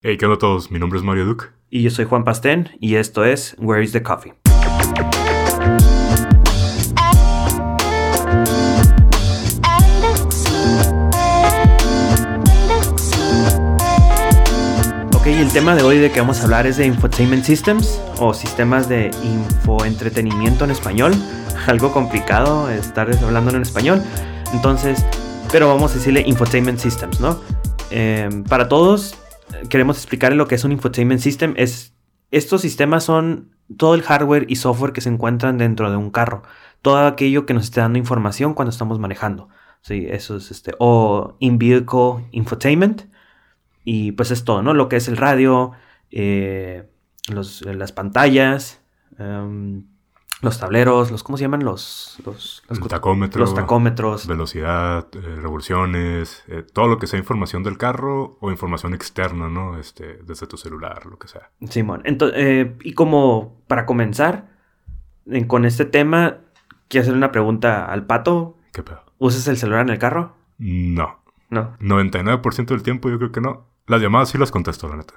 Hey, ¿qué onda a todos? Mi nombre es Mario Duke. Y yo soy Juan Pastén y esto es Where is the Coffee? Ok, el tema de hoy de que vamos a hablar es de Infotainment Systems o sistemas de infoentretenimiento en español. Algo complicado estar hablando en español. Entonces, pero vamos a decirle Infotainment Systems, ¿no? Em, para todos, queremos explicar lo que es un Infotainment System. Es, estos sistemas son todo el hardware y software que se encuentran dentro de un carro. Todo aquello que nos esté dando información cuando estamos manejando. Sí, eso es este. O in-vehicle infotainment. Y pues es todo, ¿no? Lo que es el radio, eh, las pantallas, em, los tableros, los, ¿cómo se llaman? Los, los, los, tacómetro, los tacómetros. velocidad, eh, revoluciones, eh, todo lo que sea información del carro o información externa, ¿no? Este, desde tu celular, lo que sea. Simón. Entonces, eh, y como para comenzar con este tema, quiero hacer una pregunta al pato. ¿Qué pedo? ¿Usas el celular en el carro? No. No. 99% del tiempo yo creo que no. Las llamadas sí las contesto, la neta.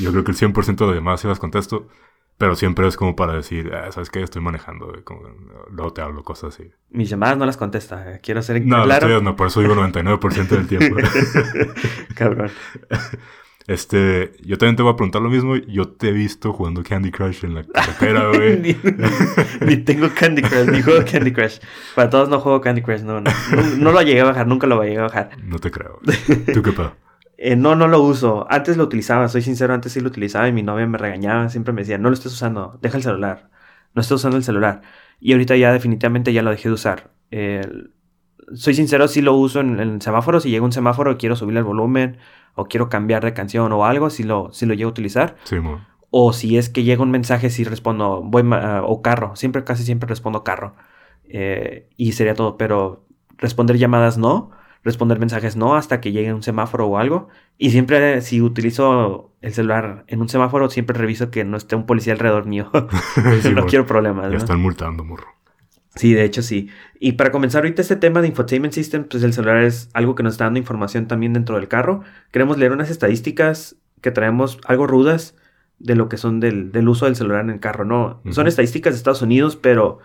Yo creo que el 100% de las llamadas sí las contesto. Pero siempre es como para decir, ah, ¿sabes qué? Estoy manejando. güey", como, luego te hablo, cosas así. Mis llamadas no las contesta. Quiero ser No, las claro. tuyas no, por eso digo 99% del tiempo. Cabrón. Este, yo también te voy a preguntar lo mismo. Yo te he visto jugando Candy Crush en la carretera, güey. ni, ni tengo Candy Crush, ni juego Candy Crush. Para todos no juego Candy Crush, no, no. No, no lo llegué a bajar, nunca lo llegué a bajar. No te creo. ¿Tú qué pedo? Eh, no, no lo uso. Antes lo utilizaba, soy sincero, antes sí lo utilizaba y mi novia me regañaba, siempre me decía, no lo estés usando, deja el celular, no estés usando el celular. Y ahorita ya definitivamente ya lo dejé de usar. Eh, soy sincero, sí lo uso en, en semáforos, si llega un semáforo y quiero subirle el volumen o quiero cambiar de canción o algo, sí lo, sí lo llego a utilizar. Sí, mo. O si es que llega un mensaje, sí respondo, voy ah, o carro, siempre, casi siempre respondo carro. Eh, y sería todo, pero responder llamadas no, responder mensajes no hasta que llegue un semáforo o algo. Y siempre si utilizo el celular en un semáforo, siempre reviso que no esté un policía alrededor mío. Sí, no quiero problemas. Ya ¿no? están multando, morro. Sí, de hecho sí. Y para comenzar ahorita este tema de Infotainment System, pues el celular es algo que nos está dando información también dentro del carro. Queremos leer unas estadísticas que traemos algo rudas de lo que son del, del uso del celular en el carro, ¿no? Son Ujú. estadísticas de Estados Unidos, pero,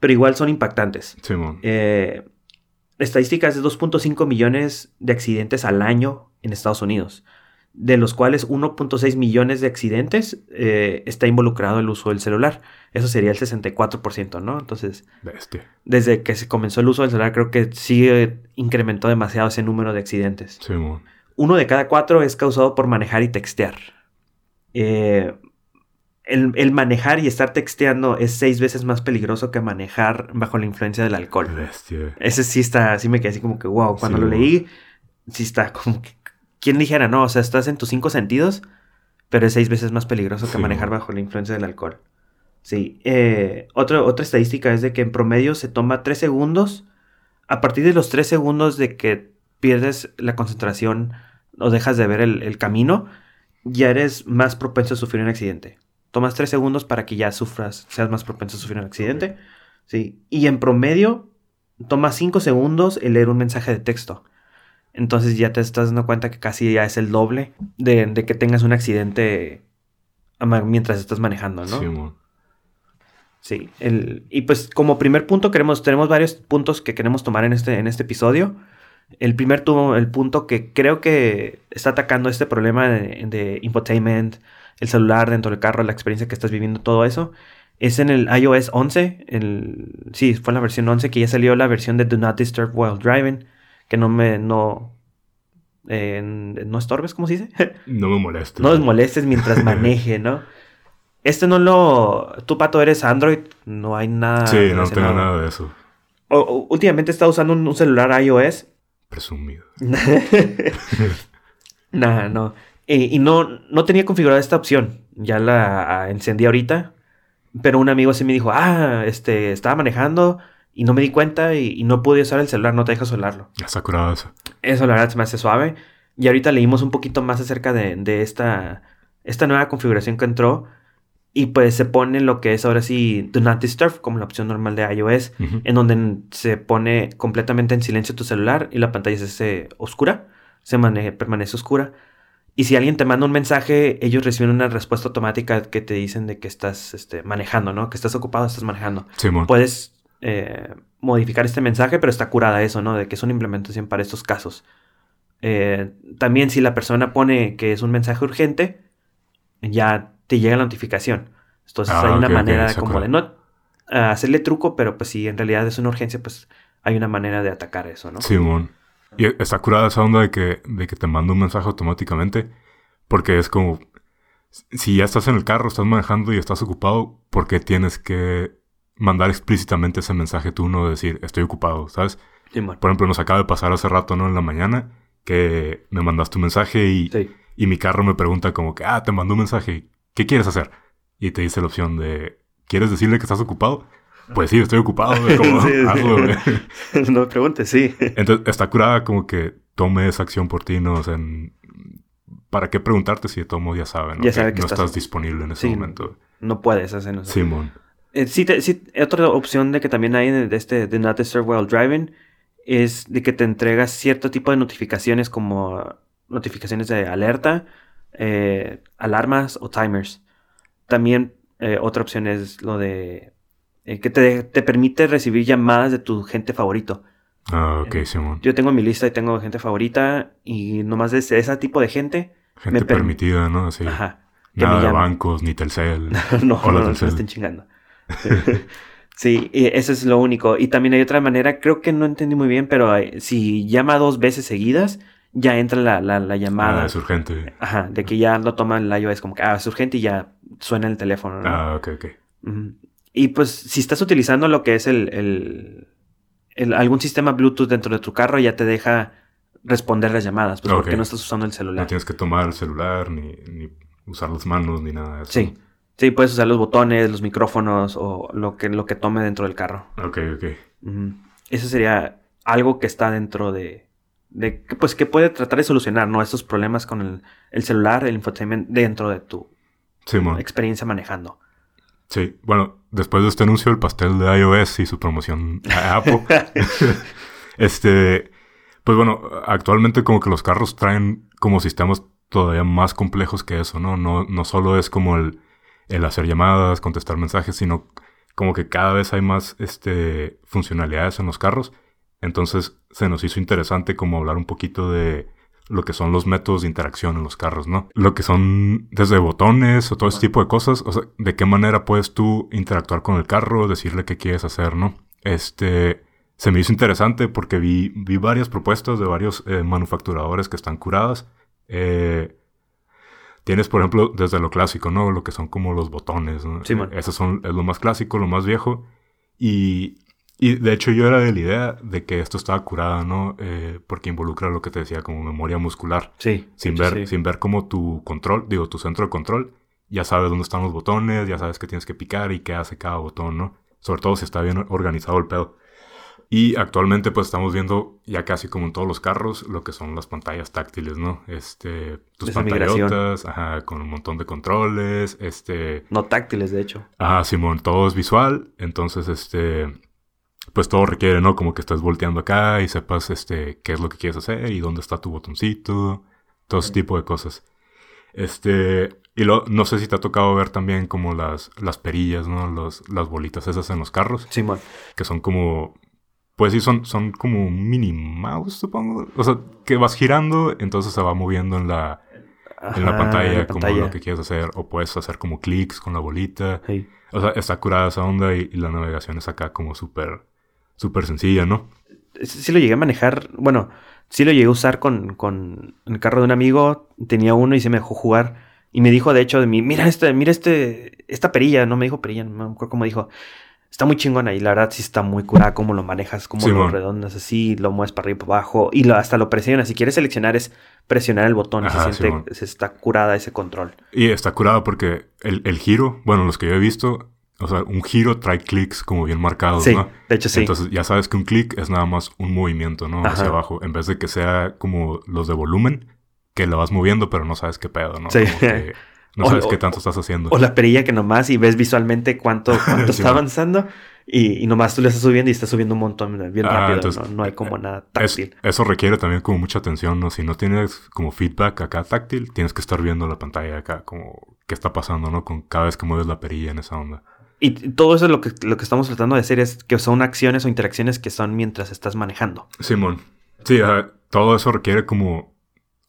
pero igual son impactantes. Sí, mo. Eh, estadísticas de 2.5 millones de accidentes al año en Estados Unidos, de los cuales 1.6 millones de accidentes eh, está involucrado el uso del celular. Eso sería el 64%, ¿no? Entonces, Bestia. desde que se comenzó el uso del celular, creo que sí incrementó demasiado ese número de accidentes. Sí. Uno de cada cuatro es causado por manejar y textear. Eh, el, el manejar y estar texteando es seis veces más peligroso que manejar bajo la influencia del alcohol. Bestia. Ese sí está, sí me quedé así como que, wow, cuando Sí, lo wow. leí, sí está como que, ¿quién dijera? No, o sea, estás en tus cinco sentidos, pero es seis veces más peligroso que Sí, manejar wow. bajo la influencia del alcohol. Sí, eh, otro- otra estadística es de que en promedio se toma tres segundos, a partir de los tres segundos de que pierdes la concentración o dejas de ver el, el camino, ya eres más propenso a sufrir un accidente. Tomas tres segundos para que ya sufras, seas más propenso a sufrir un accidente. Sí, y en promedio toma 5 segundos el leer un mensaje de texto. Entonces ya te estás dando cuenta que casi ya es el doble de, de que tengas un accidente mientras estás manejando, ¿no? Sí. Sí. el- y pues como primer punto queremos, tenemos varios puntos que queremos tomar en este, en este episodio. El primer tuvo el punto que creo que está atacando este problema de, de infotainment, el celular dentro del carro, la experiencia que estás viviendo, todo eso. Es en el iOS 11, el, sí, fue la versión 11 que ya salió la versión de Do Not Disturb While Driving, que no me, no, eh, no estorbes, ¿cómo se dice? No me molestes. no les molestes mientras maneje, ¿no? Este no lo, tú pato eres Android, no hay nada. Sí, no tengo nada de eso. O- o- últimamente está usando un, un celular iOS. Presumido. Nah, no. Eh, y no, no tenía configurada esta opción. Ya la ah, encendí ahorita. Pero un amigo así me dijo, ah, este, estaba manejando y no me di cuenta y, y no pude usar el celular, no te deja solarlo. Está curado eso. Eso la verdad se me hace suave. Y ahorita leímos un poquito más acerca de, de esta, esta nueva configuración que entró. Y pues se pone lo que es ahora sí Do Not Disturb, como la opción normal de iOS, Ujú. en donde se pone completamente en silencio tu celular y la pantalla se hace oscura, se mane- permanece oscura. Y si alguien te manda un mensaje, ellos reciben una respuesta automática que te dicen de que estás este, manejando, ¿no? Que estás ocupado, estás manejando. Simón. Puedes eh, modificar este mensaje, pero está curada eso, ¿no? De que es una implementación para estos casos. Eh, también si la persona pone que es un mensaje urgente, ya te llega la notificación. Entonces Ah, hay una ok, ok, manera como de no ah, hacerle truco, pero pues si en realidad es una urgencia, pues hay una manera de atacar eso, ¿no? Simón. Y está curada esa onda de que, de que te manda un mensaje automáticamente. Porque es como. Si ya estás en el carro, estás manejando y estás ocupado, ¿por qué tienes que mandar explícitamente ese mensaje tú, no decir estoy ocupado, ¿sabes? Simón. Por ejemplo, nos acaba de pasar hace rato, ¿no? En la mañana, que me mandaste un mensaje y, Sí. y mi carro me pregunta como que, ah, te mandó un mensaje, ¿qué quieres hacer? Y te dice la opción de, ¿quieres decirle que estás ocupado? Pues sí, estoy ocupado, como, Sí, hazlo, no me preguntes, sí. Entonces, está curada como que tome esa acción por ti, ¿no? O sea, en- ¿para qué preguntarte si de todo modo ya ¿no? Ya sabe que no estás- estás disponible en ese Sí. momento. No puedes hacer eso. Simón. Eh, sí, te- sí, otra opción de que también hay de este de Not Disturb While Driving es de que te entregas cierto tipo de notificaciones como notificaciones de alerta, eh, alarmas o timers. También eh, otra opción es lo de eh, que te, te permite recibir llamadas de tu gente favorito. Ah, ok, Simón. Yo tengo mi lista y tengo gente favorita y nomás de ese, ese tipo de gente, Gente me per- permitida, ¿no? Así. ajá, Nada de bancos, ni Telcel. no, no, no, Telcel. me estén chingando. sí, y eso es lo único. Y también hay otra manera, creo que no entendí muy bien, pero si llama dos veces seguidas, ya entra la, la, la llamada. Ah, es urgente. Ajá, de que ya lo toma el iOS como que, ah, es urgente y ya suena el teléfono, ¿no? Ah, ok, ok. Y pues si estás utilizando lo que es el, el- el- algún sistema Bluetooth dentro de tu carro, ya te deja responder las llamadas, pues porque no estás usando el celular. No tienes que tomar el celular, ni, ni usar las manos, ni nada de eso. Sí. Sí, puedes usar los botones, los micrófonos o lo que, lo que tome dentro del carro. Ok, ok. Eso sería algo que está dentro de, de que, pues que puede tratar de solucionar, ¿no? Estos problemas con el, el celular, el infotainment dentro de tu experiencia manejando. Sí, bueno, después de este anuncio del pastel de iOS y su promoción a Apple, este, pues bueno, actualmente como que los carros traen como sistemas todavía más complejos que eso, ¿no? No, no solo es como el, el hacer llamadas, contestar mensajes, sino como que cada vez hay más este, funcionalidades en los carros. Entonces se nos hizo interesante como hablar un poquito de lo que son los métodos de interacción en los carros, ¿no? Lo que son desde botones o todo ese tipo de cosas, o sea, de qué manera puedes tú interactuar con el carro, decirle qué quieres hacer, ¿no? Este, se me hizo interesante porque vi, vi varias propuestas de varios eh, manufacturadores que están curadas. Eh, tienes, por ejemplo, desde lo clásico, ¿no? Lo que son como los botones, ¿no? Simón. Eh, Esos son, es lo más clásico, lo más viejo. Y, y de hecho yo era de la idea de que esto estaba curada, ¿no? Eh, porque involucra lo que te decía como memoria muscular. Sí. Sin ver, sí. sin ver como tu control, digo, tu centro de control, ya sabes dónde están los botones, ya sabes que tienes que picar y qué hace cada botón, ¿no? Sobre todo si está bien organizado el pedo. Y actualmente pues estamos viendo ya casi como en todos los carros lo que son las pantallas táctiles, ¿no? Este, tus Esa pantallotas, ajá, con un montón de controles, este, No táctiles, de hecho. Ajá, Simón, todo es visual, entonces, este, pues todo requiere, ¿no? Como que estés volteando acá y sepas, este, qué es lo que quieres hacer y dónde está tu botoncito, todo ese tipo de cosas. Este, y lo, no sé si te ha tocado ver también como las, las perillas, ¿no? Los, las bolitas esas en los carros, Simón. que son como, pues sí, son, son como un mini mouse, supongo. O sea, que vas girando, entonces se va moviendo en la, en la pantalla en la como pantalla. lo que quieres hacer, o puedes hacer como clics con la bolita. Sí. O sea, está curada esa onda y, y la navegación es acá como súper, súper sencilla, ¿no? Sí lo llegué a manejar, bueno, sí lo llegué a usar con, con el carro de un amigo, tenía uno y se me dejó jugar. Y me dijo, de hecho, de mí, mira este, mira este, esta perilla, no me dijo perilla, no me acuerdo cómo dijo. Está muy chingona y la verdad sí está muy curada cómo lo manejas, cómo lo Simón. redondas así, lo mueves para arriba y para abajo y lo, hasta lo presionas. Si quieres seleccionar es presionar el botón, Ajá, se siente, se está curada ese control. Y está curada porque el, el giro, bueno, los que yo he visto, o sea, un giro trae clics como bien marcados, Sí, ¿no? de hecho sí. Entonces ya sabes que un clic es nada más un movimiento, ¿no? Hacia abajo, en vez de que sea como los de volumen, que lo vas moviendo pero no sabes qué pedo, ¿no? Sí. No sabes o- qué tanto estás haciendo. O la perilla que nomás y ves visualmente cuánto, cuánto está avanzando. Y, y nomás tú le estás subiendo y estás subiendo un montón bien Ah, rápido. entonces, ¿no? no hay como nada Es- táctil. eso requiere también como mucha atención, ¿no? Si no tienes como feedback acá táctil, tienes que estar viendo la pantalla acá, como qué está pasando, ¿no? Con cada vez que mueves la perilla en esa onda. Y todo eso es lo que, lo que estamos tratando de hacer es que son acciones o interacciones que son mientras estás manejando. Simón. Sí, todo eso requiere como...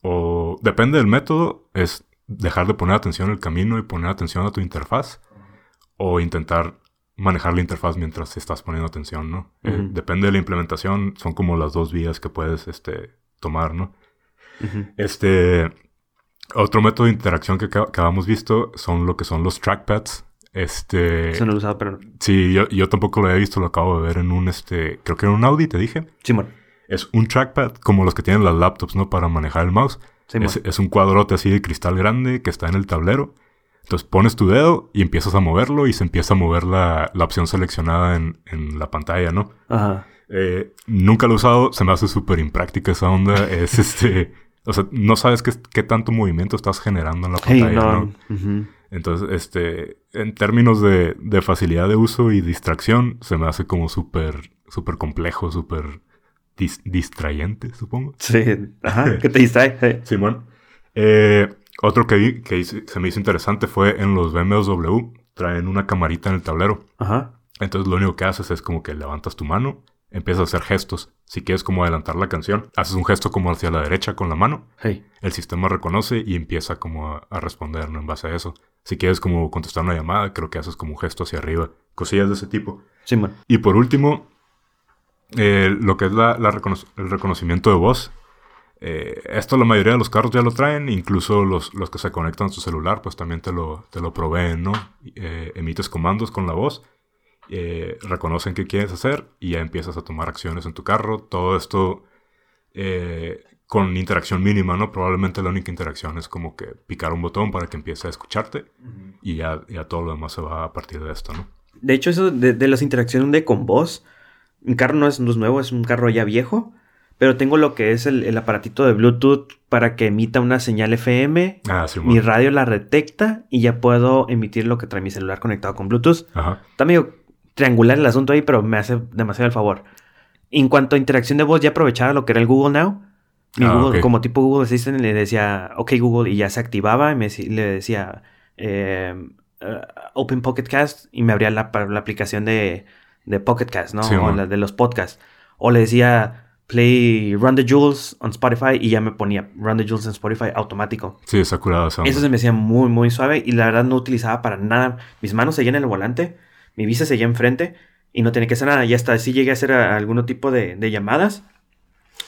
O depende del método, es dejar de poner atención al camino y poner atención a tu interfaz. O intentar manejar la interfaz mientras estás poniendo atención, ¿no? Eh, depende de la implementación, son como las dos vías que puedes este, tomar, ¿no? Este... Otro método de interacción que, que habíamos visto son lo que son los trackpads. Este... Eso no lo he usado, pero... Sí, yo, yo tampoco lo había visto, lo acabo de ver en un, este... Creo que en un Audi, te dije. Simón. Es un trackpad como los que tienen las laptops, ¿no? Para manejar el mouse. Simón. Es, es un cuadrote así de cristal grande que está en el tablero. Entonces pones tu dedo y empiezas a moverlo y se empieza a mover la, la opción seleccionada en, en la pantalla, ¿no? Ajá. Eh, nunca lo he usado, se me hace súper impráctica esa onda. Es este... O sea, no sabes qué, qué tanto movimiento estás generando en la Hey, pantalla, no. ¿no? Ujú. Entonces, este, en términos de, de facilidad de uso y distracción, se me hace como súper, súper complejo, súper dis- distrayente, supongo. Sí. Ajá. ¿Qué te distrae? Sí. Simón. Eh, otro que, vi- que hice- se me hizo interesante fue en los BMW. Traen una camarita en el tablero. Ajá. Entonces, lo único que haces es como que levantas tu mano, empiezas a hacer gestos. Si quieres como adelantar la canción, haces un gesto como hacia la derecha con la mano Hey. el sistema reconoce y empieza como a, a responder ¿no? en base a eso. Si quieres como contestar una llamada, creo que haces como un gesto hacia arriba. Cosillas de ese tipo. Y por último, eh, lo que es la, la recono- el reconocimiento de voz. Eh, esto la mayoría de los carros ya lo traen, incluso los, los que se conectan a tu celular, pues también te lo, te lo proveen, ¿no? Eh, emites comandos con la voz, eh, reconocen qué quieres hacer y ya empiezas a tomar acciones en tu carro. Todo esto eh, con interacción mínima, ¿no? Probablemente la única interacción es como que picar un botón para que empiece a escucharte y ya, ya todo lo demás se va a partir de esto, ¿no? De hecho, eso de, de las interacciones de con voz, mi carro no es, no es nuevo, es un carro ya viejo, pero tengo lo que es el, el aparatito de Bluetooth para que emita una señal FM, Ah, sí, mi radio la detecta y ya puedo emitir lo que trae mi celular conectado con Bluetooth. Ajá. Está medio triangular el asunto ahí, pero me hace demasiado el favor. En cuanto a interacción de voz, ya aprovechaba lo que era el Google Now. Mi Ah, Google. Como tipo Google Assistant, le decía, ok Google, y ya se activaba, y me, le decía, eh, eh, Open Pocket Cast, y me abría la, la aplicación de, de Pocket Cast, ¿no? Sí, o man. la de los podcasts. O le decía, play Run the Jewels on Spotify, y ya me ponía Run the Jewels en Spotify automático. Sí, está onda. Eso se me hacía muy, muy suave y la verdad no utilizaba para nada. Mis manos seguían en el volante, mi vista seguía enfrente y no tenía que hacer nada. Y hasta así llegué a hacer a- algún tipo de, de llamadas.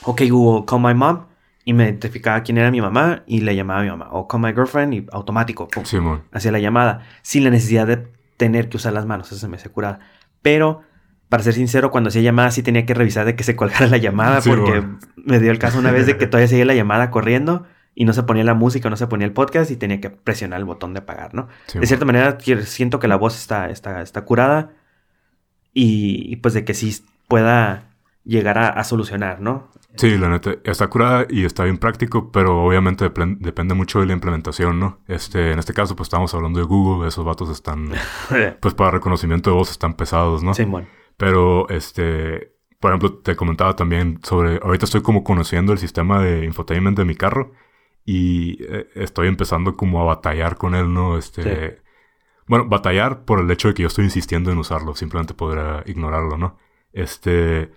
Ok, Google, call my mom. Y me identificaba quién era mi mamá y le llamaba a mi mamá. O call my girlfriend y automático. pum, Simón. Hacía la llamada sin la necesidad de tener que usar las manos. Eso se me hacía curada. Pero, para ser sincero, cuando hacía llamadas sí tenía que revisar de que se colgara la llamada Sí, porque bueno. me dio el caso una vez de que todavía seguía la llamada corriendo y no se ponía la música, no se ponía el podcast y tenía que presionar el botón de apagar, ¿no? De cierta manera, siento que la voz está, está, está curada y, y pues de que sí pueda llegar a, a solucionar, ¿no? Sí, la neta, está curada y está bien práctico, pero obviamente depend- depende mucho de la implementación, ¿no? Este, en este caso, pues estamos hablando de Google, esos vatos están, pues para reconocimiento de voz están pesados, ¿no? Simón. Pero, este, por ejemplo, te comentaba también sobre, ahorita estoy como conociendo el sistema de infotainment de mi carro y eh, estoy empezando como a batallar con él, ¿no? Este, Sí. bueno, batallar por el hecho de que yo estoy insistiendo en usarlo, simplemente podrá ignorarlo, ¿no? Este,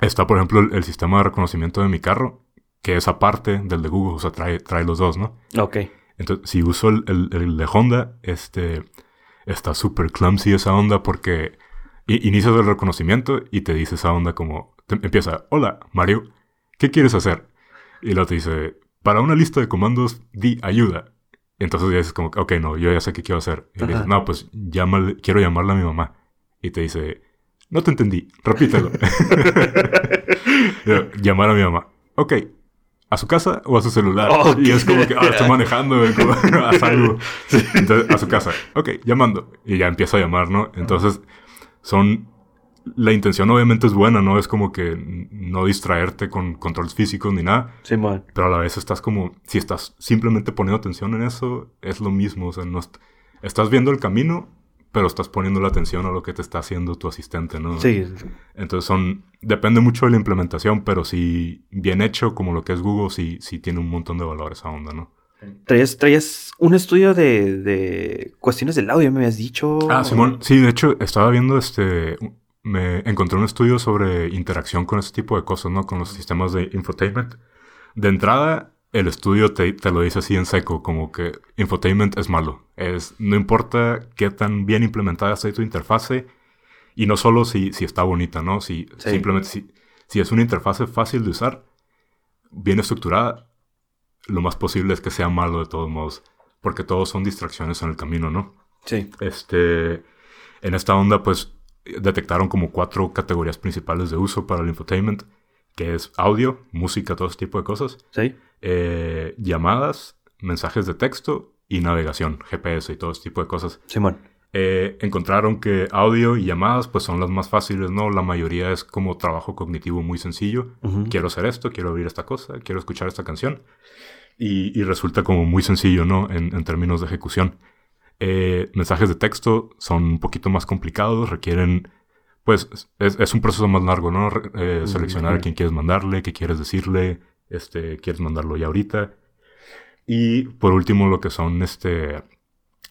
está por ejemplo el, el sistema de reconocimiento de mi carro, que es aparte del de Google, o sea, trae, trae los dos, ¿no? Ok. Entonces, si uso el, el- el de Honda, este, está súper clumsy esa onda porque inicias el reconocimiento y te dice esa onda como, te- empieza, hola, Mario, ¿qué quieres hacer? Y luego te dice, para una lista de comandos, di ayuda. Entonces ya dices como, ok, no, yo ya sé qué quiero hacer. Y le dices, no, pues llámale, quiero llamarle a mi mamá. Y te dice, no te entendí, repítelo. Llamar a mi mamá. Ok, ¿a su casa o a su celular? Y es como que, ah, estoy manejando, como, haz algo. Entonces, a su casa. Ok, llamando. Y ya empieza a llamar, ¿no? Entonces, son... La intención obviamente es buena, ¿no? Es como que no distraerte con controles físicos ni nada. Simón. Pero a la vez estás como... Si estás simplemente poniendo atención en eso, es lo mismo. O sea, no est- estás viendo el camino, pero estás poniendo la atención a lo que te está haciendo tu asistente, ¿no? Sí. Entonces son, depende mucho de la implementación, pero si bien hecho, como lo que es Google, sí, sí tiene un montón de valor esa onda, ¿no? Traías, traías un estudio de, de cuestiones del audio, me habías dicho. Ah, Simón, sí, de hecho, estaba viendo este, me encontré un estudio sobre interacción con este tipo de cosas, ¿no? Con los sistemas de infotainment. De entrada, el estudio te, te, lo dice así en seco, como que infotainment es malo. Es, no importa qué tan bien implementada esté tu interfase, y no solo si, si está bonita, ¿no? Si Sí. simplemente si, si es una interfase fácil de usar, bien estructurada, lo más posible es que sea malo de todos modos, porque todos son distracciones en el camino, ¿no? Sí. Este, en esta onda, pues, detectaron como cuatro categorías principales de uso para el infotainment, que es audio, música, todo ese tipo de cosas, Sí. eh, llamadas, mensajes de texto y navegación, GPS y todo ese tipo de cosas. Simón. Eh, encontraron que audio y llamadas, pues, son las más fáciles, ¿no? La mayoría es como trabajo cognitivo muy sencillo. Quiero hacer esto, quiero oír esta cosa, quiero escuchar esta canción. Y, y resulta como muy sencillo, ¿no? En, en términos de ejecución. Eh, mensajes de texto son un poquito más complicados, requieren, pues, es, es un proceso más largo, ¿no? Eh, seleccionar a quién quieres mandarle, qué quieres decirle, este, quieres mandarlo ya ahorita. Y por último, lo que son, este,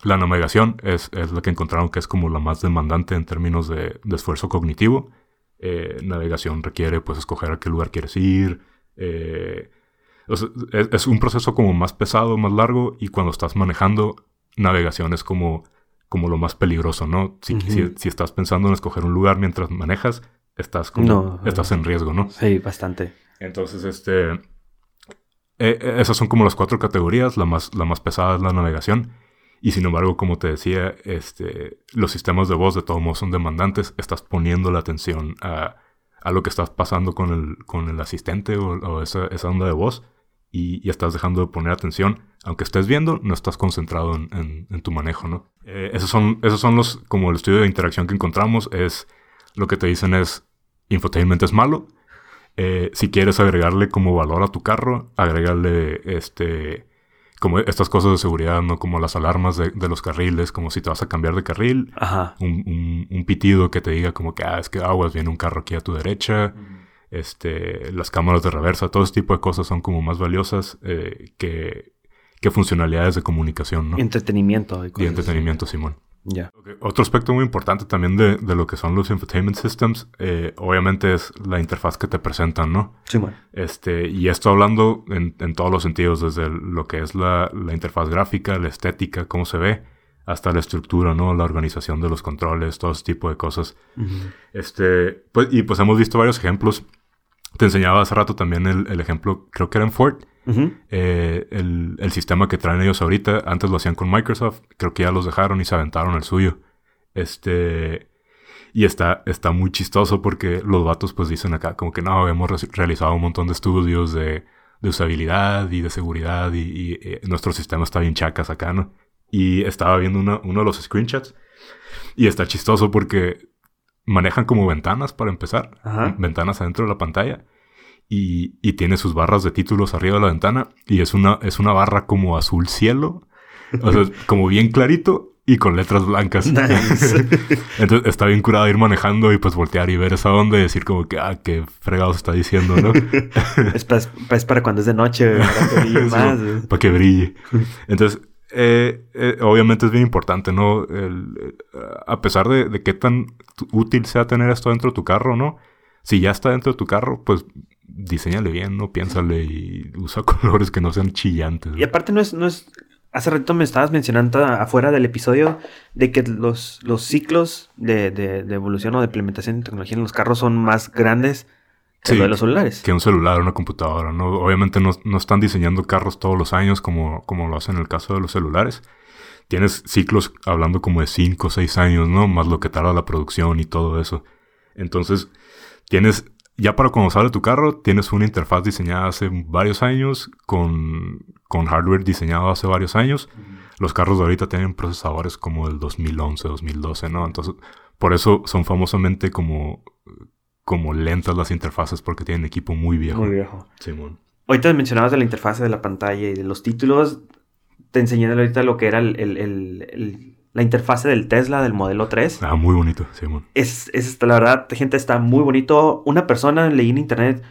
la navegación es, es lo que encontraron que es como la más demandante en términos de, de esfuerzo cognitivo. Eh, navegación requiere, pues, escoger a qué lugar quieres ir. eh, es un proceso como más pesado, más largo, y cuando estás manejando, navegación es como, como lo más peligroso, ¿no? Si, Ujú. si- si estás pensando en escoger un lugar mientras manejas, estás como, No, estás en riesgo, ¿no? Sí, bastante. Entonces, este. eh, eh, esas son como las cuatro categorías. La más, la más pesada es la navegación. Y sin embargo, como te decía, este, los sistemas de voz de todos modos son demandantes. Estás poniendo la atención a, a lo que estás pasando con el, con el asistente o, o esa, esa onda de voz. Y, y estás dejando de poner atención. Aunque estés viendo, no estás concentrado en, en- en tu manejo, ¿no? Eh, esos, son, esos son los, como el estudio de interacción que encontramos. Es lo que te dicen es, infotainment es malo. Eh, si quieres agregarle como valor a tu carro, agrégale este como estas cosas de seguridad, ¿no? Como las alarmas de, de los carriles, como si te vas a cambiar de carril, Ajá. un, un- un pitido que te diga como que, ah, es que aguas, viene un carro aquí a tu derecha, este, las cámaras de reversa, todo ese tipo de cosas son como más valiosas eh, que, que funcionalidades de comunicación, ¿no? Entretenimiento. Y, Y así. entretenimiento, Simón. Ya. Otro aspecto muy importante también de, de lo que son los infotainment systems, eh, obviamente es la interfaz que te presentan, ¿no? Simón. Este, y esto hablando en, en todos los sentidos, desde lo que es la, la interfaz gráfica, la estética, cómo se ve, hasta la estructura, ¿no? La organización de los controles, todo ese tipo de cosas. Este, pues, y pues hemos visto varios ejemplos. Te enseñaba hace rato también el, el ejemplo, creo que era en Ford, Eh, el, el sistema que traen ellos ahorita. Antes lo hacían con Microsoft, creo que ya los dejaron y se aventaron el suyo. Este, y está, está muy chistoso porque los vatos pues dicen acá como que no, hemos re- realizado un montón de estudios de, de usabilidad y de seguridad y, y, eh, nuestro sistema está bien chacas acá, ¿no? Y estaba viendo una- uno de los screenshots y está chistoso porque manejan como ventanas para empezar, Ajá. ventanas adentro de la pantalla y, y tiene sus barras de títulos arriba de la ventana y es una, es una barra como azul cielo, o sea, como bien clarito y con letras blancas. Nice. Entonces está bien curado ir manejando y pues voltear y ver esa onda y decir como que, ah, qué fregado se está diciendo, ¿no? es, para, es para cuando es de noche, para que brille más. Para que brille. Entonces, eh, eh, obviamente es bien importante, ¿no? El- eh, a pesar de, de qué tan útil sea tener esto dentro de tu carro, ¿no? Si ya está dentro de tu carro, pues diseñale bien, ¿no? Piénsale y usa colores que no sean chillantes. Y aparte no es, no es... Hace rato me estabas mencionando afuera del episodio de que los, los ciclos de, de- de evolución o de implementación de tecnología en los carros son más grandes que Sí, lo de los celulares. que un celular o una computadora, ¿no? Obviamente no, no están diseñando carros todos los años como, como lo hacen en el caso de los celulares. Tienes ciclos hablando como de 5 o 6 años, ¿no? Más lo que tarda la producción y todo eso. Entonces, tienes, ya para cuando sale tu carro, tienes una interfaz diseñada hace varios años con, con hardware diseñado hace varios años. Los carros de ahorita tienen procesadores como del 2011, 2012, ¿no? Entonces, por eso son famosamente como, como lentas las interfaces porque tienen equipo muy viejo. Muy viejo. Simón. Ahorita mencionabas de la interfaz de la pantalla y de los títulos. Te enseñé ahorita lo que era el, el- el- el- la interfase del Tesla del modelo 3. Ah, muy bonito, Simón. Es, es, la verdad, gente, está muy bonito. Una persona, leí en internet,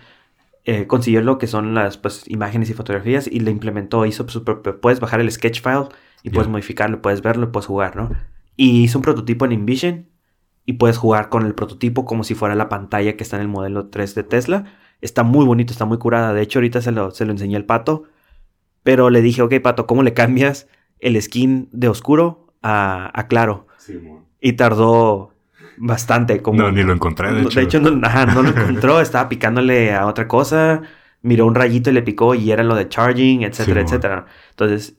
eh, consiguió lo que son las pues, imágenes y fotografías y le implementó, hizo su propio, puedes bajar el sketch file y puedes modificarlo, puedes verlo, puedes jugar, ¿no? Y hizo un prototipo en InVision y puedes jugar con el prototipo como si fuera la pantalla que está en el modelo 3 de Tesla. Está muy bonito, está muy curada. De hecho, ahorita se lo, se lo enseñé al pato. Pero le dije, ok, pato, ¿cómo le cambias el skin de oscuro a, a claro? y tardó bastante. Como, no, ni lo encontré, de hecho. De hecho, no, no lo encontró. estaba picándole a otra cosa. Miró un rayito y le picó y era lo de charging, etcétera, etcétera. Entonces,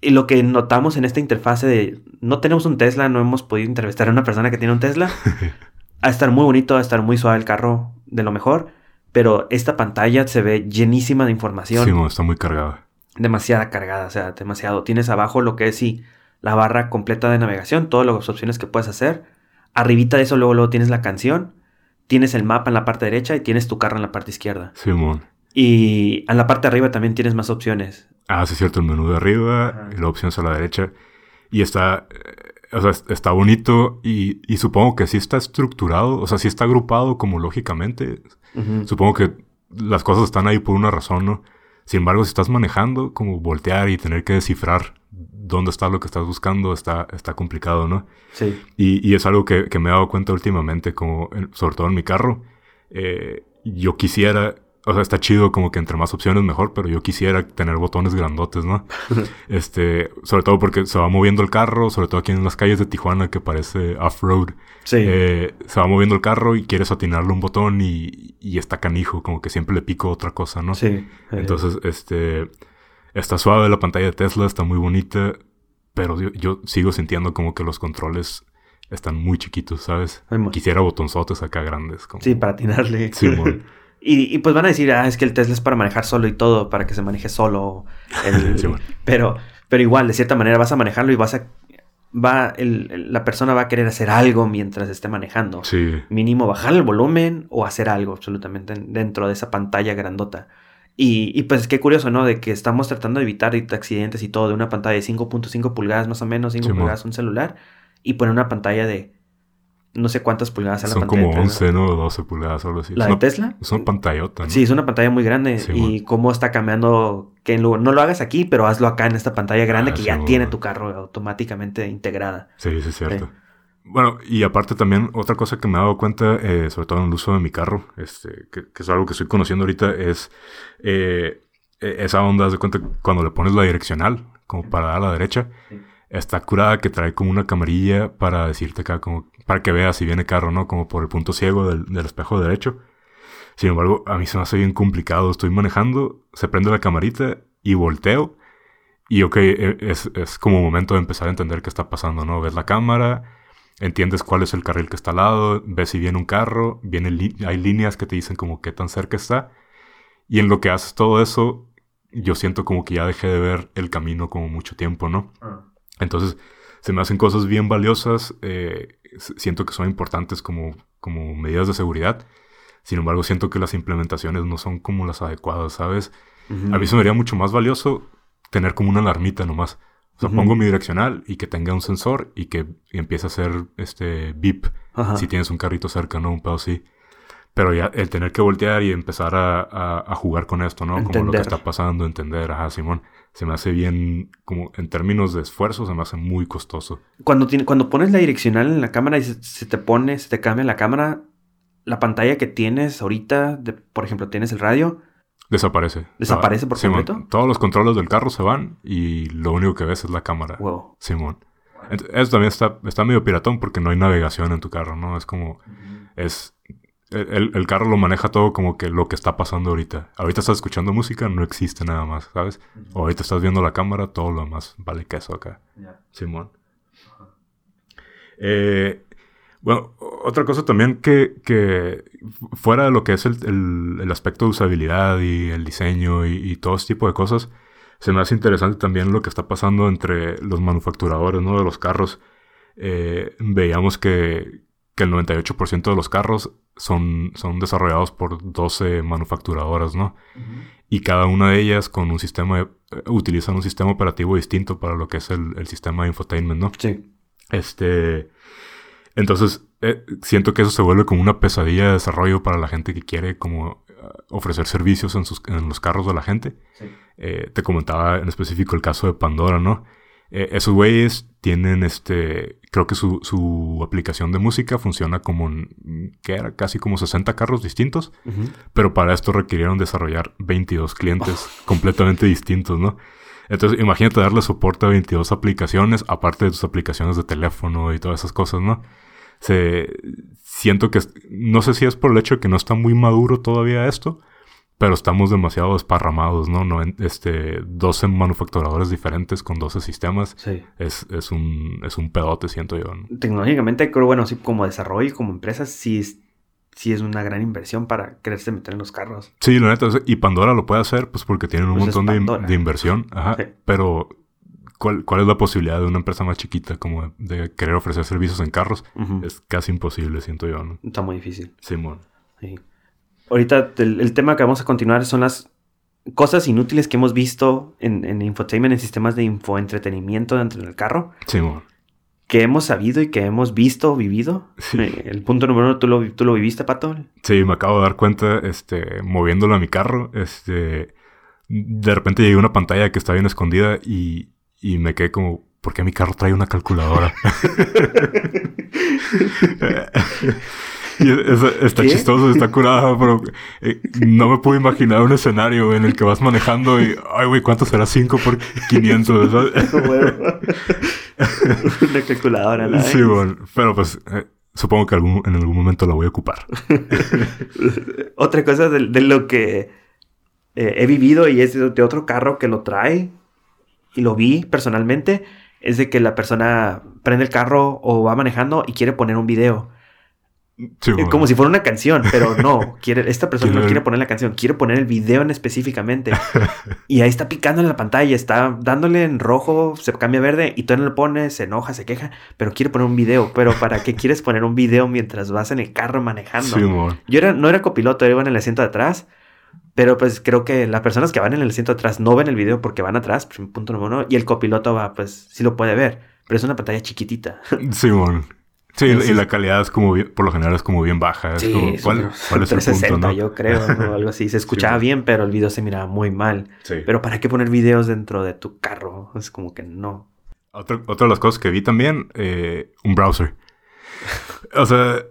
y lo que notamos en esta interfase de no tenemos un Tesla, no hemos podido entrevistar a una persona que tiene un Tesla. a estar muy bonito, a estar muy suave el carro, de lo mejor. Pero esta pantalla se ve llenísima de información. Sí, está muy cargada. Demasiada cargada, o sea, demasiado. Tienes abajo lo que es sí, la barra completa de navegación, todas las opciones que puedes hacer. Arribita de eso luego, luego tienes la canción, tienes el mapa en la parte derecha y tienes tu carro en la parte izquierda. Simón. y en la parte de arriba también tienes más opciones. Ah, sí, es cierto, el menú de arriba, y la opción a la derecha. Y está, eh, o sea, está bonito y, y, supongo que sí está estructurado, o sea, sí está agrupado como lógicamente. Supongo que las cosas están ahí por una razón, ¿no? Sin embargo, si estás manejando, como voltear y tener que descifrar dónde está lo que estás buscando, está, está complicado, ¿no? Sí. Y, y es algo que, que, me he dado cuenta últimamente, como sobre todo en mi carro. Eh, yo quisiera o sea, está chido como que entre más opciones mejor, pero yo quisiera tener botones grandotes, ¿no? este, sobre todo porque se va moviendo el carro, sobre todo aquí en las calles de Tijuana que parece off-road. Sí. Eh, se va moviendo el carro y quieres atinarle un botón y, y, está canijo, como que siempre le pico otra cosa, ¿no? Sí. Entonces, este, está suave la pantalla de Tesla, está muy bonita, pero yo, yo sigo sintiendo como que los controles están muy chiquitos, ¿sabes? Quisiera botonzotes acá grandes. Como... Sí, para atinarle. Sí, Y, pues van a decir, ah, es que el Tesla es para manejar solo y todo, para que se maneje solo. pero, pero igual, de cierta manera vas a manejarlo y vas a... Va, el, la persona va a querer hacer algo mientras esté manejando. Sí. Mínimo bajar el volumen o hacer algo absolutamente dentro de esa pantalla grandota. Y, y pues qué curioso, ¿no? De que estamos tratando de evitar accidentes y todo de una pantalla de 5.5 pulgadas más o menos, 5 pulgadas un celular, y poner una pantalla de no sé cuántas pulgadas a la Son como 11, ¿no? 12 pulgadas o algo así. ¿La de Tesla? Es una pantallota, ¿no? Sí, es una pantalla muy grande. y cómo está cambiando, que no lo hagas aquí, pero hazlo acá en esta pantalla grande ah, que ya tiene tu carro automáticamente integrada. Sí, sí, es cierto. Bueno, y aparte también otra cosa que me he dado cuenta, eh, sobre todo en el uso de mi carro, este, que, es algo que estoy conociendo ahorita, es eh, e, esa onda, de cuenta, cuando le pones la direccional, como para dar a la derecha, está curada que trae como una camarilla para decirte acá como para que veas si viene carro, ¿no? Como por el punto ciego del, espejo derecho. Sin embargo, a mí se me hace bien complicado. Estoy manejando, se prende la camarita y volteo. Y ok, e, es, es como momento de empezar a entender qué está pasando, ¿no? Ves la cámara, entiendes cuál es el carril que está al lado, ves si viene un carro, viene hay líneas que te dicen como qué tan cerca está. Y en lo que haces todo eso, yo siento como que ya dejé de ver el camino como mucho tiempo, ¿no? Ah. Entonces, se me hacen cosas bien valiosas, eh, siento que son importantes como, como medidas de seguridad. Sin embargo, siento que las implementaciones no son como las adecuadas, ¿sabes? A mí se me haría mucho más valioso tener como una alarmita nomás. O sea, pongo mi direccional y que tenga un sensor y que empiece a hacer este beep si tienes un carrito cerca, ¿no? Un pedo así. Pero ya el tener que voltear y empezar a, a, jugar con esto, ¿no? Como lo que está pasando, entender, ajá, Simón se me hace bien, como en términos de esfuerzo, se me hace muy costoso. Cuando, tiene, cuando pones la direccional en la cámara y se, te pone, se te cambia la cámara, la pantalla que tienes ahorita, de, por ejemplo, tienes el radio. Desaparece. ¿Desaparece por completo? todos los controles del carro se van y lo único que ves es la cámara. Wow. Simón. Eso también está, está medio piratón porque no hay navegación en tu carro, ¿no? Es como... Es el, carro lo maneja todo como que lo que está pasando ahorita. Ahorita estás escuchando música, no existe nada más, ¿sabes? O ahorita estás viendo la cámara, todo lo demás vale queso acá. Simón. Eh, bueno, otra cosa también que, fuera de lo que es el, aspecto de usabilidad y el diseño y, todo ese tipo de cosas, se me hace interesante también lo que está pasando entre los manufacturadores, ¿no? De los carros. Eh, veíamos que, que el 98% de los carros son, son desarrollados por 12 manufacturadoras, ¿no? Y cada una de ellas con un sistema, eh, utilizan un sistema operativo distinto para lo que es el, sistema de infotainment, ¿no? Sí. Este. Entonces, eh, siento que eso se vuelve como una pesadilla de desarrollo para la gente que quiere como eh, ofrecer servicios en, sus, en los carros de la gente. Eh, te comentaba en específico el caso de Pandora, ¿no? esos güeyes tienen este, creo que su, su, aplicación de música funciona como, en, que era casi como 60 carros distintos, pero para esto requirieron desarrollar 22 clientes completamente distintos, ¿no? Entonces, imagínate darle soporte a 22 aplicaciones, aparte de tus aplicaciones de teléfono y todas esas cosas, ¿no? Se, siento que, no sé si es por el hecho de que no está muy maduro todavía esto, pero estamos demasiado esparramados, ¿no? no este, 12 manufacturadores diferentes con 12 sistemas. Sí. Es, es, un, es un pedote, siento yo. Tecnológicamente, creo, bueno, sí, como desarrollo y como empresa, sí sí es una gran inversión para quererse meter en los carros. Sí, lo neta. Y Pandora lo puede hacer, pues porque tienen un pues montón de, inversión. Ajá. Pero, ¿cuál, ¿cuál es la posibilidad de una empresa más chiquita como de, querer ofrecer servicios en carros? Es casi imposible, siento yo, ¿no? Está muy difícil. Simón. Sí. Ahorita el, tema que vamos a continuar son las cosas inútiles que hemos visto en, en infotainment, en sistemas de infoentretenimiento dentro del carro. Simón que hemos sabido y que hemos visto, vivido. Eh, el punto número uno, ¿tú lo, ¿tú lo viviste, Pato? Sí, me acabo de dar cuenta, este, moviéndolo a mi carro, este, de repente llegué a una pantalla que está bien escondida y, y me quedé como, ¿por qué mi carro trae una calculadora? está chistoso, está curado, pero eh, no me puedo imaginar un escenario en el que vas manejando y, ay, güey, ¿cuánto será 5 por 500? Una calculadora. Sí, bueno, pero pues eh, supongo que algún, en algún momento la voy a ocupar. Otra cosa de, lo que eh, he vivido y es de otro carro que lo trae y lo vi personalmente, es de que la persona prende el carro o va manejando y quiere poner un video como si fuera una canción, pero no. Quiere, esta persona no quiere poner la canción, quiere poner el video en específicamente. y ahí está picando en la pantalla, está dándole en rojo, se cambia verde y tú no lo pones, se enoja, se queja, pero quiere poner un video. Pero ¿para qué quieres poner un video mientras vas en el carro manejando? Yo era, no era copiloto, iba en el asiento de atrás. Pero pues creo que las personas que van en el asiento atrás no ven el video porque van atrás, pues, punto número uno. Y el copiloto va, pues sí lo puede ver, pero es una pantalla chiquitita. Sí, bueno. Sí, y la calidad es como por lo general es como bien baja. Es como, ¿cuál, ¿cuál, es el punto, yo creo, o algo así. Se escuchaba bien, pero el video se miraba muy mal. Pero ¿para qué poner videos dentro de tu carro? Es como que no. Otra, otra de las cosas que vi también, eh, un browser. o sea,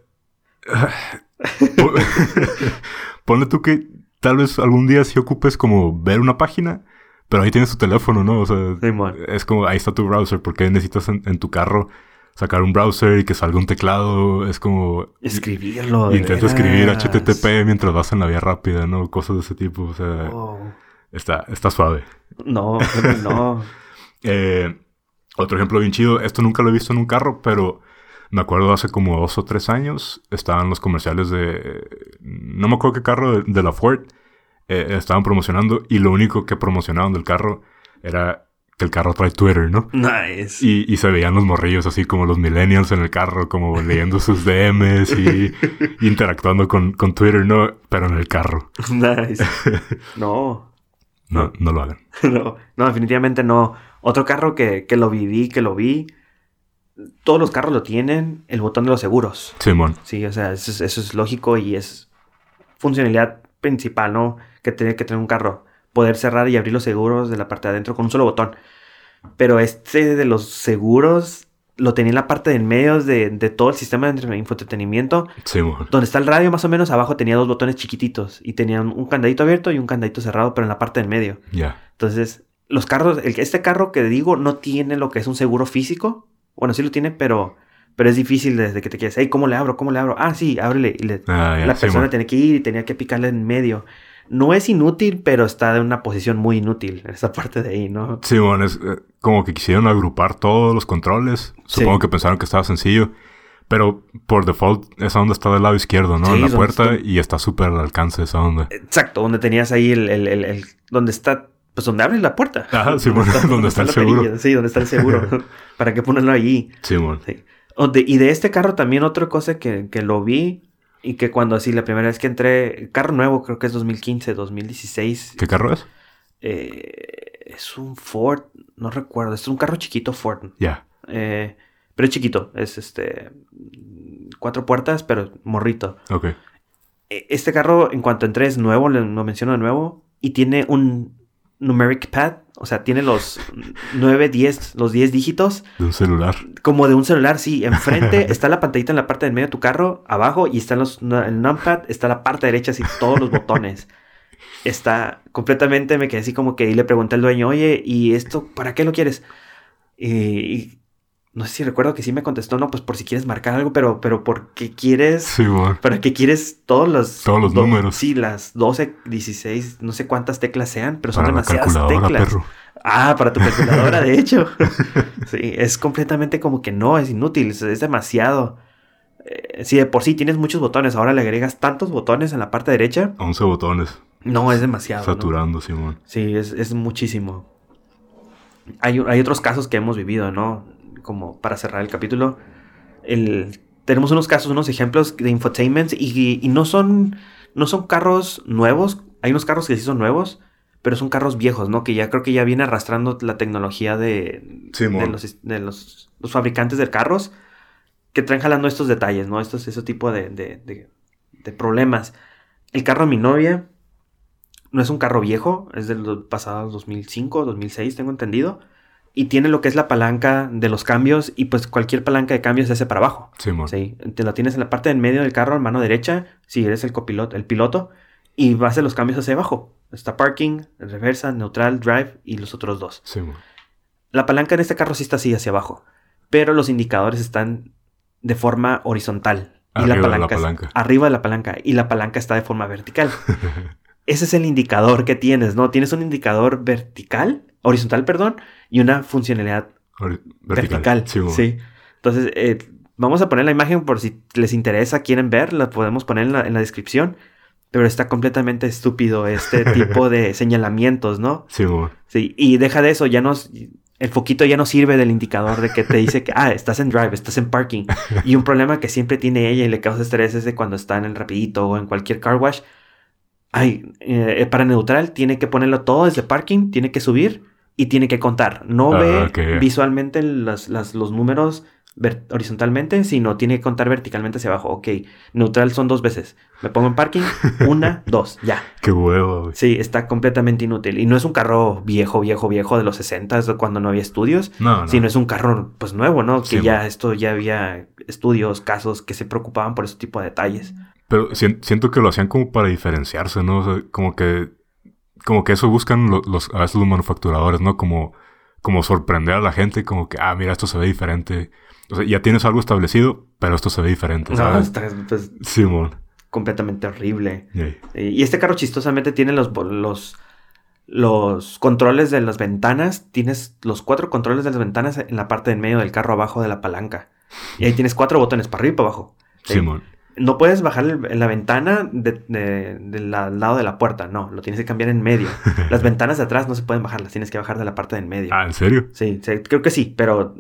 ponle tú que tal vez algún día sí ocupes como ver una página, pero ahí tienes tu teléfono, ¿no? O sea, es como ahí está tu browser, porque necesitas en tu carro sacar un browser y que salga un teclado. Es como... Escribirlo. Intento escribir HTTP mientras vas en la vía rápida, ¿no? Cosas de ese tipo. O sea, está, está suave. No, no. eh, otro ejemplo bien chido. Esto nunca lo he visto en un carro, pero me acuerdo hace como dos o tres años. Estaban los comerciales de... No me acuerdo qué carro de, la Ford. Eh, estaban promocionando y lo único que promocionaban del carro era que el carro trae Twitter, ¿no? Nice. Y, se veían los morrillos así como los millennials en el carro, como leyendo sus DMs y interactuando con, Twitter, ¿no? Pero en el carro. Nice. No. no, no lo hagan. No, no, definitivamente no. Otro carro que, que lo viví, que lo vi. Todos los carros lo tienen, el botón de los seguros. Simón. Sí, o sea, eso es, lógico y es funcionalidad principal, ¿no? Que tiene que tener un carro poder cerrar y abrir los seguros de la parte de adentro con un solo botón. Pero este de los seguros lo tenía en la parte de en medio de, todo el sistema de infoentretenimiento. Sí, Donde está el radio, más o menos, abajo tenía dos botones chiquititos. Y tenía un candadito abierto y un candadito cerrado, pero en la parte del medio. Ya. Entonces, los carros, el, este carro que digo no tiene lo que es un seguro físico. Bueno, sí lo tiene, pero, pero es difícil desde que te quieres. Hey, ¿cómo le abro? ¿Cómo le abro? Ah, sí, ábrele. Y ah, la persona tiene que ir y tenía que picarle en medio no es inútil, pero está en una posición muy inútil en esa parte de ahí, ¿no? Sí, bueno, es eh, como que quisieron agrupar todos los controles. Supongo que pensaron que estaba sencillo. Pero por default, esa onda está del lado izquierdo, ¿no? en la puerta y está súper al alcance esa onda. Exacto, donde tenías ahí el, el, el, donde está, pues donde abres la puerta. Ajá, sí, bueno, donde, está, el seguro. Sí, donde está el seguro. ¿Para qué ponerlo ahí? Sí, bueno. y de este carro también otra cosa que, que lo vi y que cuando así, la primera vez que entré, carro nuevo, creo que es 2015, 2016. ¿Qué carro es? Eh, es un Ford, no recuerdo, es un carro chiquito Ford. Ya. Eh, pero es chiquito. Es este. Cuatro puertas, pero morrito. Ok. E- Este carro, en cuanto entré, es nuevo, lo menciono de nuevo. Y tiene un numeric pad. O sea, tiene los 9, 10, los 10 dígitos. De un celular. Como de un celular, sí. Enfrente está la pantallita en la parte del medio de tu carro. Abajo y está en los, el numpad. Está la parte derecha, así todos los botones. Está completamente, me quedé así como que y le pregunté al dueño, oye, ¿y esto para qué lo quieres? Y, y no sé si recuerdo que sí me contestó, no, pues por si quieres marcar algo, pero, pero ¿por qué quieres? Sí, mon. ¿Para qué quieres todos los... Todos los do- números. Sí, las 12, 16, no sé cuántas teclas sean, pero son Para la demasiadas calculadora, teclas. perro. Ah, para tu calculadora, de hecho. Sí, es completamente como que no, es inútil, es, es demasiado. Eh, si de por sí tienes muchos botones, ahora le agregas tantos botones en la parte derecha, 11 botones. no, es demasiado. ¿no? Saturando, Simón. Sí, es, es muchísimo. Hay, hay otros casos que hemos vivido, ¿no? Como para cerrar el capítulo. El, tenemos unos casos, unos ejemplos de infotainment y, y no, son, no son carros nuevos. Hay unos carros que sí son nuevos, pero son carros viejos, ¿no? Que ya creo que ya viene arrastrando la tecnología de, de, los, de los, los fabricantes de carros que traen jalando estos detalles, ¿no? Estos, ese tipo de, de, de- de problemas. El carro de mi novia no es un carro viejo, es del pasado 2005, 2006, tengo entendido. Y tiene lo que es la palanca de los cambios y pues cualquier palanca de cambios se hace para abajo. Simón. Sí, te la tienes en la parte del medio del carro, en mano derecha, si eres el copiloto, el piloto, y vas a hacer los cambios hacia abajo. Está parking, reversa, neutral, drive y los otros dos. Simón. La palanca en este carro sí está así hacia abajo, pero los indicadores están de forma horizontal. Y Arriba de la palanca. arriba de la palanca. Y la palanca está de forma vertical. Ese es el indicador que tienes, ¿no? Tienes un indicador vertical, horizontal, perdón, y una funcionalidad vertical. Sí. Entonces, eh, vamos a poner la imagen por si les interesa, quieren ver, la podemos poner en la, en la descripción. Pero está completamente estúpido este tipo de señalamientos, ¿no? Simón. Sí, y deja de eso, ya no... El foquito ya no sirve del indicador de que te dice que, ah, estás en drive, estás en parking. Y un problema que siempre tiene ella y le causa estrés es de cuando está en el rapidito o en cualquier car wash. Ay, eh, para neutral tiene que ponerlo todo desde parking, tiene que subir y tiene que contar. No Ah, ve visualmente las- las- los números horizontalmente, sino tiene que contar verticalmente hacia abajo. Ok, neutral son dos veces. Me pongo en parking, una, dos, ya. Qué huevo, güey. Sí, está completamente inútil. Y no es un carro viejo, viejo, viejo de los 60 de cuando no había estudios, No, no. sino es un carro pues nuevo, ¿no? Que Sí, ya esto ya había estudios, casos que se preocupaban por ese tipo de detalles. Pero sien- siento que lo hacían como para diferenciarse, ¿no? O sea, como que... Como que eso buscan lo- los, a veces los manufacturadores, ¿no? Como, como sorprender a la gente, como que, ah, mira, esto se ve diferente. O sea, ya tienes algo establecido, pero esto se ve diferente, No, pues, Simón. completamente horrible. Eh, Y este carro chistosamente tiene los, los, los controles de las ventanas. Tienes los cuatro controles de las ventanas en la parte del medio del carro abajo de la palanca. Y ahí tienes cuatro botones para arriba y para abajo. Sí. No puedes bajar el- la ventana de- de- del la- lado de la puerta, no, lo tienes que cambiar en medio. Las ventanas de atrás no se pueden bajar, las tienes que bajar de la parte del medio. Ah, ¿en serio? Sí, sí, creo que sí, pero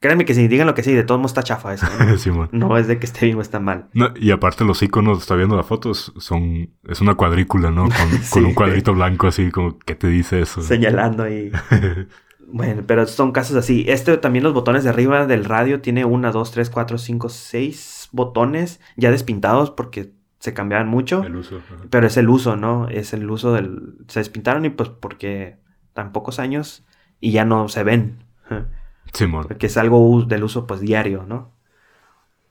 créanme que si digan lo que sí, de todos modos está chafa eso. ¿no? Simón. No es de que esté bien o está mal. No, y aparte los iconos, está viendo las fotos, son... Es una cuadrícula, ¿no? Con, Sí. con un cuadrito blanco así, como, ¿qué te dice eso? Señalando y... Bueno, pero son casos así. Este también los botones de arriba del radio tiene una, dos, tres, cuatro, cinco, seis botones ya despintados porque se cambiaban mucho. El uso. ajá. Pero es el uso, ¿no? Es el uso del... Se despintaron y pues porque tan pocos años y ya no se ven. Simón. Porque es algo del uso pues diario, ¿no?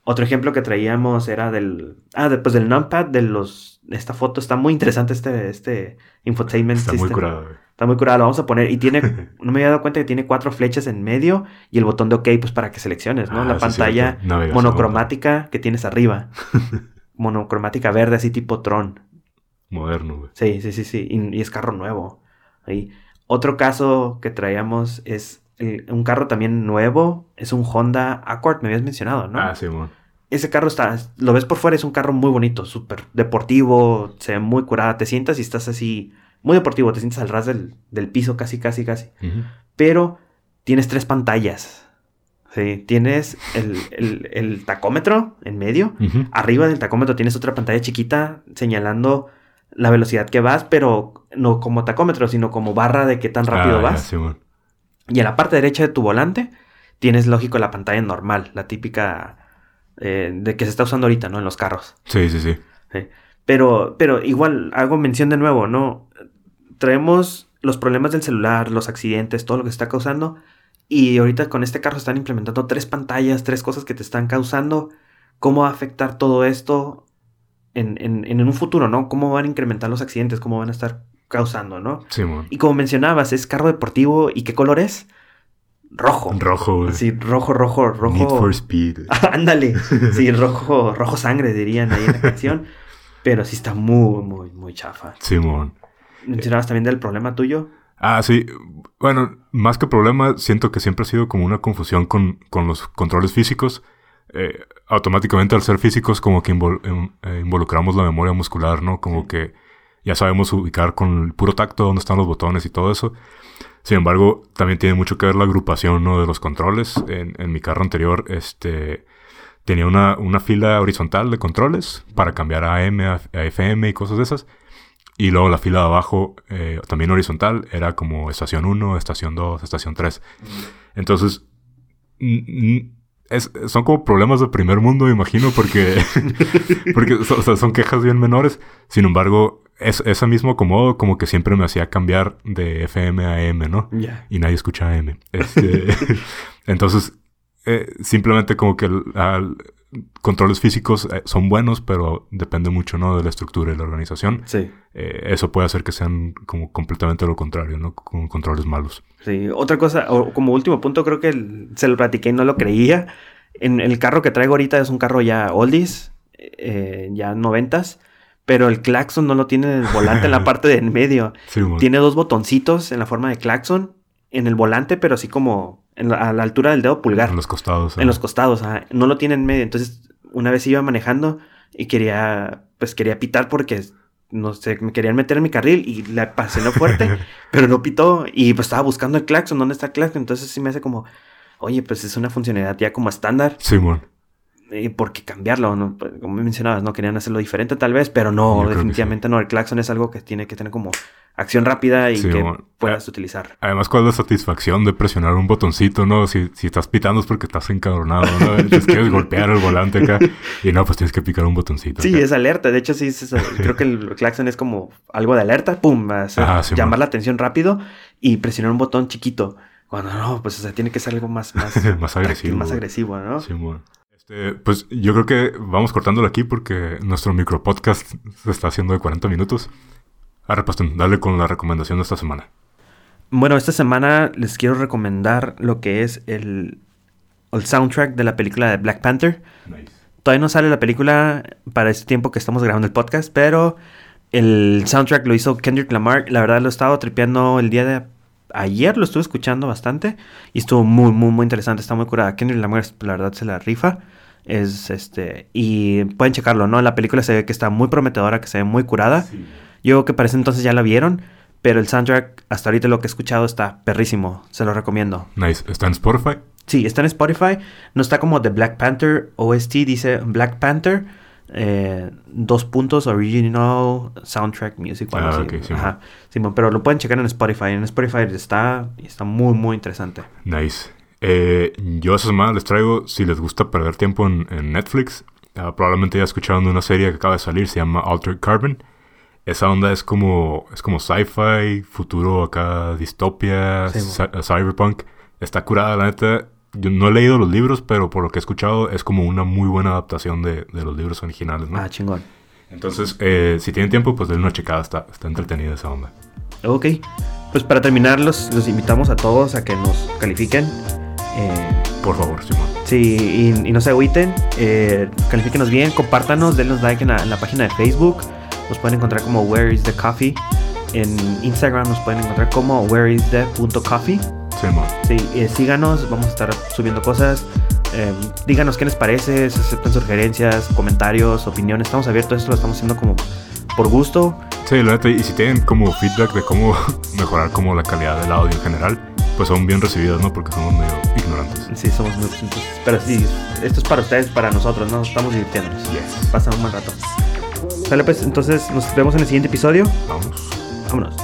Otro ejemplo que traíamos era del... Ah, después del numpad de los... Esta foto está muy interesante este, este infotainment Está muy system. curado, güey. Está muy curado, lo vamos a poner. Y tiene... no me había dado cuenta que tiene cuatro flechas en medio y el botón de OK pues para que selecciones, ¿no? Ah, La sí, pantalla monocromática que tienes arriba. monocromática verde así tipo Tron. Moderno, güey. Sí, sí, sí, sí. Y, y es carro nuevo. Ahí. Otro caso que traíamos es eh, un carro también nuevo. Es un Honda Accord, me habías mencionado, ¿no? Ah, Simón. Ese carro está, lo ves por fuera, es un carro muy bonito, súper deportivo, se ve muy curada. Te sientas y estás así, muy deportivo, te sientas al ras del, del piso casi, casi, casi. Pero tienes tres pantallas. Sí, tienes el, el- el tacómetro en medio. Arriba del tacómetro tienes otra pantalla chiquita señalando la velocidad que vas, pero no como tacómetro, sino como barra de qué tan rápido Ah, ya, vas. Simón. Y en la parte derecha de tu volante tienes lógico la pantalla normal, la típica eh, de que se está usando ahorita, ¿no? En los carros. Sí, sí, sí. Sí. Pero, pero igual, hago mención de nuevo, ¿no? Traemos los problemas del celular, los accidentes, todo lo que se está causando. Y ahorita con este carro están implementando tres pantallas, tres cosas que te están causando. ¿Cómo va a afectar todo esto en, en, en un futuro, ¿no? ¿Cómo van a incrementar los accidentes? ¿Cómo van a estar causando, ¿no? Sí. Y como mencionabas, es carro deportivo. ¿Y qué color es? Rojo. Rojo, güey. Sí, rojo, rojo, rojo. Need for Speed. Ándale. Sí, rojo, rojo sangre, dirían ahí en la canción. Pero sí está muy, muy, muy chafa. Simón. Mencionabas también del problema tuyo. Ah, sí. Bueno, más que problema, siento que siempre ha sido como una confusión con, con los controles físicos. Eh, automáticamente al ser físicos como que invol- em- eh, involucramos la memoria muscular, ¿no? Como que ya sabemos ubicar con el puro tacto dónde están los botones y todo eso. Sin embargo, también tiene mucho que ver la agrupación, ¿no? De los controles. En, en mi carro anterior, este... Tenía una, una fila horizontal de controles para cambiar a AM, a, a FM y cosas de esas. Y luego la fila de abajo, eh, también horizontal, era como estación 1, estación 2, estación 3. Entonces, es- son como problemas de primer mundo, me imagino, porque, porque o sea, son quejas bien menores. Sin embargo, es, ese mismo acomodo como que siempre me hacía cambiar de FM a AM, ¿no? Ya. y nadie escucha AM. Este, entonces, eh, simplemente como que el- al- controles físicos eh, son buenos, pero depende mucho, ¿no? De la estructura y la organización. Sí. Eh, eso puede hacer que sean como completamente lo contrario, ¿no? Con controles malos. Sí. Otra cosa, o como último punto, creo que el- se lo platiqué y no lo creía. En el carro que traigo ahorita es un carro ya oldies, eh, ya noventas, pero el claxon no lo tiene en el volante en la parte de en medio. Sí. Tiene dos botoncitos en la forma de claxon en el volante, pero así como en la- a la altura del dedo pulgar. En los costados. En los costados, ajá. no lo tiene en medio. Entonces, una vez iba manejando y quería, pues quería pitar porque, no sé, me querían meter en mi carril y la pasé no fuerte, pero no pitó y pues estaba buscando el claxon, ¿dónde está el claxon? Entonces sí me hace como, oye, pues es una funcionalidad ya como estándar, Sí, ¿y por qué cambiarlo? ¿no? Pues, como mencionabas, no querían hacerlo diferente tal vez, pero no, definitivamente no. El claxon es algo que tiene que tener como acción rápida y Sí, que bueno. puedas utilizar. Además, ¿cuál es la satisfacción de presionar un botoncito, no? Si, si estás pitando es porque estás encabronado, ¿no? Entonces quieres golpear el volante acá y no, pues tienes que picar un botoncito. Sí, acá. es alerta. De hecho, sí, es- creo que el claxon es como algo de alerta. Pum, va a hacer- Ajá, sí, llamar la atención rápido y presionar un botón chiquito. Cuando no, pues o sea, tiene que ser algo más, más, Más agresivo. más agresivo, ¿no? Sí, bueno. Este, pues yo creo que vamos cortándolo aquí porque nuestro micro podcast se está haciendo de 40 minutos. Ahora, Pastón, dale con la recomendación de esta semana. Bueno, esta semana les quiero recomendar lo que es el, el soundtrack de la película de Black Panther. Todavía no sale la película para este tiempo que estamos grabando el podcast, pero el soundtrack lo hizo Kendrick Lamar. La verdad lo he estado tripeando el día de ayer, lo estuve escuchando bastante y estuvo muy, muy, muy interesante. Está muy curada. Kendrick Lamar, la verdad, se la rifa. Es este. Y pueden checarlo, ¿no? La película se ve que está muy prometedora, que se ve muy curada. Yo creo que para ese entonces ya la vieron, pero el soundtrack, hasta ahorita lo que he escuchado, está perrísimo. Se lo recomiendo. Nice. ¿Está en Spotify? Sí, está en Spotify. No está como The Black Panther OST, dice Black Panther. eh, dos puntos, original soundtrack music. Ah, así. sí, Ajá. Simón, pero lo pueden checar en Spotify. En Spotify está, está muy, muy interesante. Nice. Eh, yo esa semana les traigo, si les gusta perder tiempo en, en Netflix, ah, probablemente ya escucharon de una serie que acaba de salir, se llama Altered Carbon. Esa onda es como, es como sci-fi, futuro acá, distopia, Sí, cy- cyberpunk. Está curada, la neta. Yo no he leído los libros, pero por lo que he escuchado es como una muy buena adaptación de, de los libros originales, ¿no? Ah, chingón. Entonces, eh, si tienen tiempo, pues denle una checada, está, está entretenida esa onda. Ok. Pues para terminar, los, los invitamos a todos a que nos califiquen. Eh, Por favor, Simón. Sí, y, y no se agüiten. Eh, califíquenos bien, compártanos, denos like en la, en la página de Facebook. Nos pueden encontrar como Where is the Coffee. En Instagram nos pueden encontrar como Where is the punto coffee. Simón. Sí, eh, síganos, vamos a estar subiendo cosas. Eh, díganos qué les parece, si aceptan sugerencias, comentarios, opiniones. Estamos abiertos, esto lo estamos haciendo como por gusto. Sí, neta, y si tienen como feedback de cómo mejorar como la calidad del audio en general, pues son bien recibidos, ¿no? Porque somos medio ignorantes. Sí, somos muy. pero sí, esto es para ustedes, para nosotros, ¿no? Estamos divirtiéndonos. Yes. Pasa un buen rato. Sale pues, entonces nos vemos en el siguiente episodio. Vamos. Vámonos.